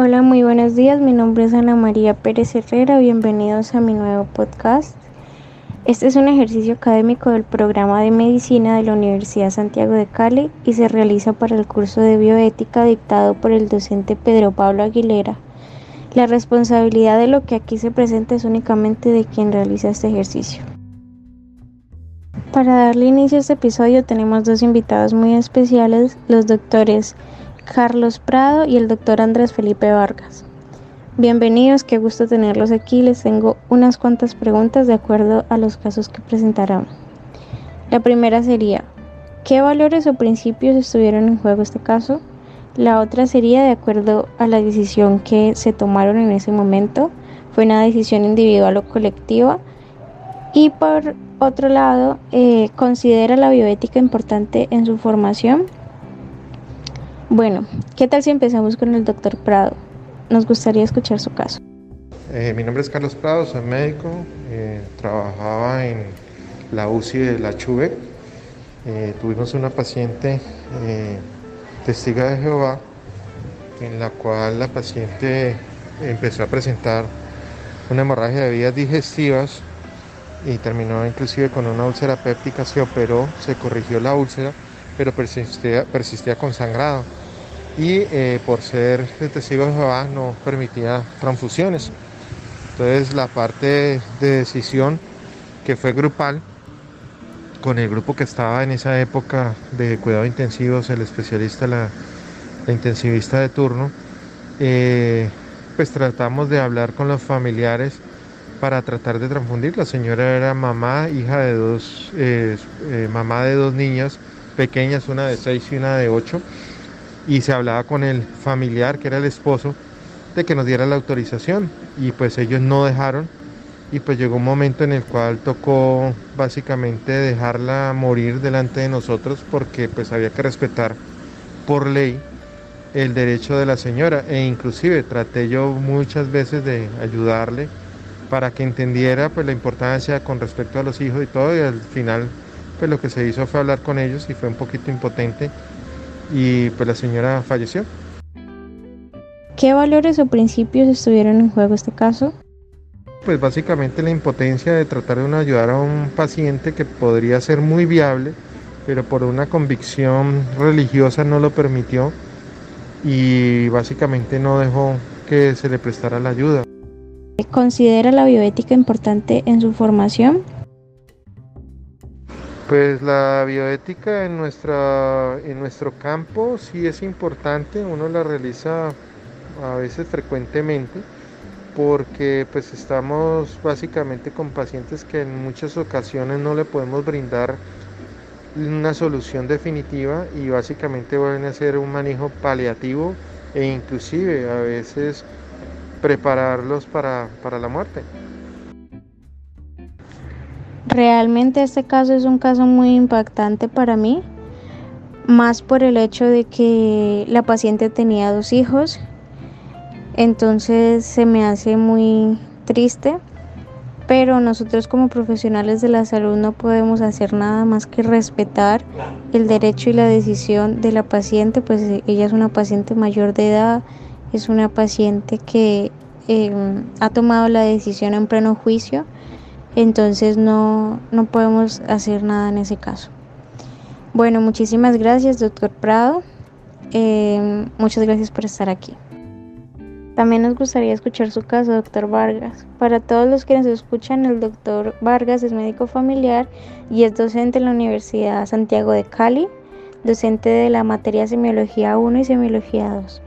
Hola, muy buenos días. Mi nombre es Ana María Pérez Herrera. Bienvenidos a mi nuevo podcast. Este es un ejercicio académico del programa de medicina de la Universidad Santiago de Cali y se realiza para el curso de bioética dictado por el docente Pedro Pablo Aguilera. La responsabilidad de lo que aquí se presenta es únicamente de quien realiza este ejercicio. Para darle inicio a este episodio tenemos dos invitados muy especiales, los doctores Carlos Prado y el doctor Andrés Felipe Vargas. Bienvenidos, qué gusto tenerlos aquí. Les tengo unas cuantas preguntas de acuerdo a los casos que presentarán. La primera sería, ¿qué valores o principios estuvieron en juego este caso? La otra sería de acuerdo a la decisión que se tomaron en ese momento. ¿Fue una decisión individual o colectiva? Y por otro lado, eh, ¿considera la bioética importante en su formación? Bueno, ¿qué tal si empezamos con el doctor Prado? Nos gustaría escuchar su caso. Eh, mi nombre es Carlos Prado, soy médico, eh, trabajaba en la UCI de la Chuve. Eh, tuvimos una paciente testiga de Jehová, en la cual la paciente empezó a presentar una hemorragia de vías digestivas y terminó inclusive con una úlcera péptica, se operó, se corrigió la úlcera, pero persistía, persistía con sangrado y eh, por ser testigo de Jehová no permitía transfusiones. Entonces la parte de decisión que fue grupal con el grupo que estaba en esa época de cuidado intensivos, el especialista, la, intensivista de turno, eh, pues tratamos de hablar con los familiares para tratar de transfundir. La señora era mamá, hija de dos, eh, mamá de dos niñas pequeñas, una de seis y una de ocho y se hablaba con el familiar, que era el esposo, de que nos diera la autorización. Y pues ellos no dejaron. Y pues llegó un momento en el cual tocó básicamente dejarla morir delante de nosotros porque pues había que respetar por ley el derecho de la señora. E inclusive traté yo muchas veces de ayudarle para que entendiera pues la importancia con respecto a los hijos y todo. Y al final pues lo que se hizo fue hablar con ellos y fue un poquito impotente y pues la señora falleció. ¿Qué valores o principios estuvieron en juego este caso? Pues básicamente la impotencia de tratar de ayudar a un paciente que podría ser muy viable, pero por una convicción religiosa no lo permitió y básicamente no dejó que se le prestara la ayuda. ¿Considera la bioética importante en su formación? Pues la bioética en, nuestra, en nuestro campo sí es importante, uno la realiza a veces frecuentemente porque pues estamos básicamente con pacientes que en muchas ocasiones no le podemos brindar una solución definitiva y básicamente van a hacer un manejo paliativo e inclusive a veces prepararlos para, para la muerte. Realmente este caso es un caso muy impactante para mí, más por el hecho de que la paciente tenía dos hijos, entonces se me hace muy triste, pero nosotros como profesionales de la salud no podemos hacer nada más que respetar el derecho y la decisión de la paciente, pues ella es una paciente mayor de edad, es una paciente que eh, ha tomado la decisión en pleno juicio entonces no, podemos hacer nada en ese caso. Bueno, muchísimas gracias, doctor Prado. Eh, muchas gracias por estar aquí. También nos gustaría escuchar su caso, doctor Vargas. Para todos los que nos escuchan, el doctor Vargas es médico familiar y es docente en la Universidad Santiago de Cali, docente de la materia Semiología 1 y Semiología 2.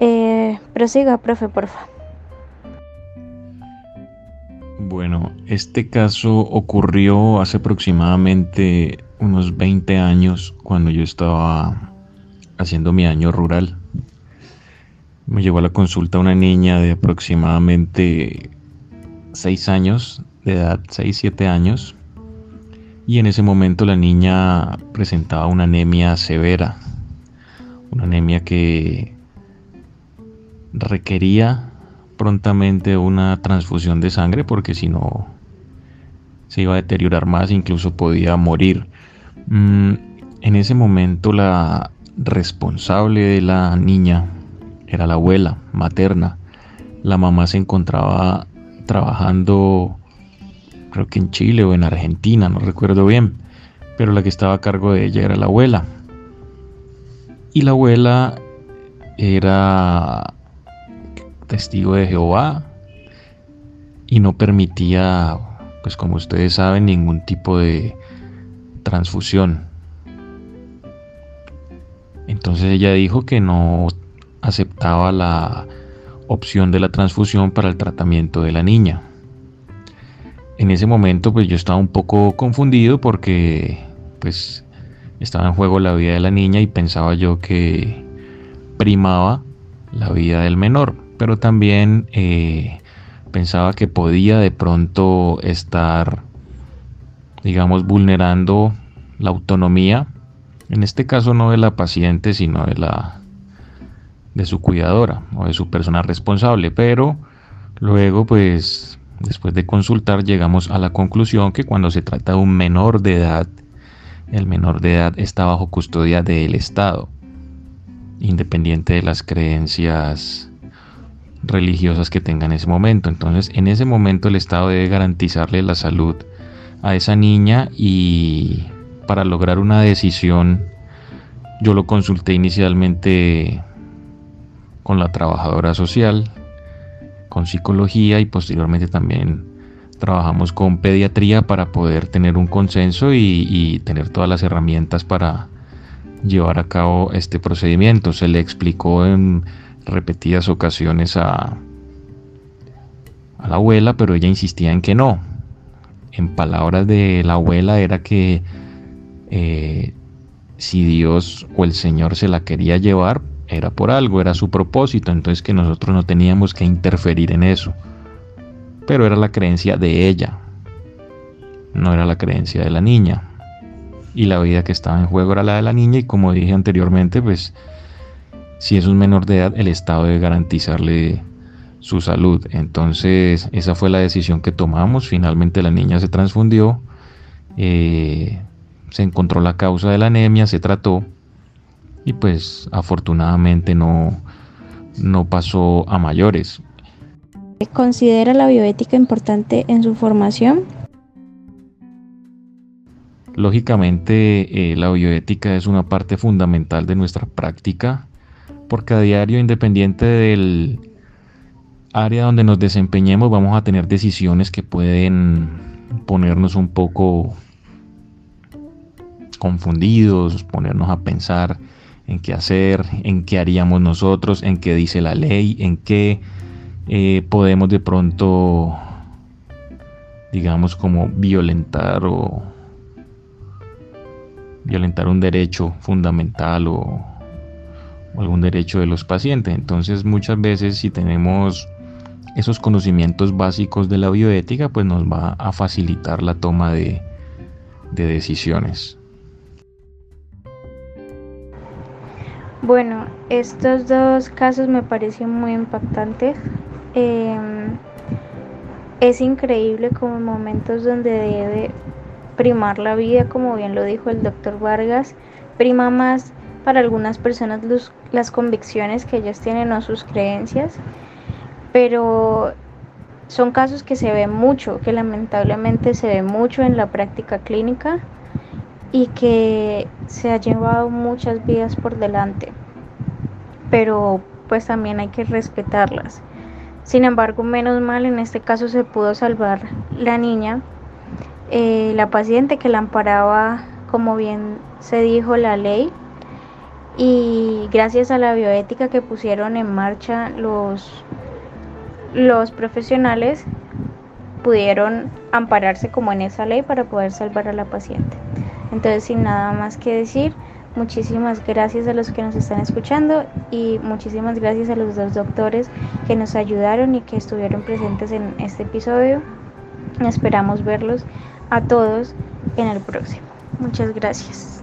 Eh, prosiga, profe, por favor. Bueno, este caso ocurrió hace aproximadamente unos 20 años cuando yo estaba haciendo mi año rural. Me llevó a la consulta una niña de aproximadamente 6 años, de edad 6-7 años, y en ese momento la niña presentaba una anemia severa, una anemia que requería prontamente una transfusión de sangre porque si no se iba a deteriorar más, incluso podía morir. Mm, en ese momento la responsable de la niña era la abuela materna. La mamá se encontraba trabajando, creo que en Chile o en Argentina, no recuerdo bien, pero la que estaba a cargo de ella era la abuela. Y la abuela era testigo de Jehová y no permitía, pues como ustedes saben, ningún tipo de transfusión. Entonces ella dijo que no aceptaba la opción de la transfusión para el tratamiento de la niña. En ese momento pues yo estaba un poco confundido porque pues estaba en juego la vida de la niña y pensaba yo que primaba la vida del menor, pero también eh, pensaba que podía de pronto estar, digamos, vulnerando la autonomía, en este caso no de la paciente, sino de la de su cuidadora o de su persona responsable, pero luego pues después de consultar llegamos a la conclusión que cuando se trata de un menor de edad, el menor de edad está bajo custodia del Estado, independiente de las creencias religiosas que tenga en ese momento. Entonces, en ese momento el Estado debe garantizarle la salud a esa niña y para lograr una decisión, yo lo consulté inicialmente con la trabajadora social, con psicología y posteriormente también trabajamos con pediatría para poder tener un consenso y, tener todas las herramientas para llevar a cabo este procedimiento. Se le explicó en repetidas ocasiones a, a la abuela, pero ella insistía en que no. En palabras de la abuela era que eh, si Dios o el Señor se la quería llevar, era por algo, era su propósito, entonces que nosotros no teníamos que interferir en eso. Pero era la creencia de ella, no era la creencia de la niña. Y la vida que estaba en juego era la de la niña y como dije anteriormente, pues si es un menor de edad, el Estado debe garantizarle su salud. Entonces esa fue la decisión que tomamos. Finalmente la niña se transfundió, eh, se encontró la causa de la anemia, se trató y pues afortunadamente no, no pasó a mayores. ¿Considera la bioética importante en su formación? Lógicamente eh, la bioética es una parte fundamental de nuestra práctica porque a diario, independiente del área donde nos desempeñemos, vamos a tener decisiones que pueden ponernos un poco confundidos, ponernos a pensar en qué hacer, en qué haríamos nosotros, en qué dice la ley, en qué eh, podemos de pronto, digamos, como violentar o violentar un derecho fundamental o, o algún derecho de los pacientes. Entonces muchas veces si tenemos esos conocimientos básicos de la bioética, pues nos va a facilitar la toma de, de decisiones. Bueno, estos dos casos me parecen muy impactantes. Em, es increíble como en momentos donde debe primar la vida, como bien lo dijo el doctor Vargas, prima más para algunas personas las convicciones que ellos tienen o sus creencias, pero son casos que se ven mucho, que lamentablemente se ve mucho en la práctica clínica y que se ha llevado muchas vidas por delante, pero pues también hay que respetarlas. Sin embargo, menos mal en este caso se pudo salvar la niña, eh, la paciente que la amparaba, como bien se dijo, la ley. Y gracias a la bioética que pusieron en marcha los, los profesionales, pudieron ampararse como en esa ley para poder salvar a la paciente. Entonces, sin nada más que decir, muchísimas gracias a los que nos están escuchando y muchísimas gracias a los dos doctores que nos ayudaron y que estuvieron presentes en este episodio. Esperamos verlos a todos en el próximo. Muchas gracias.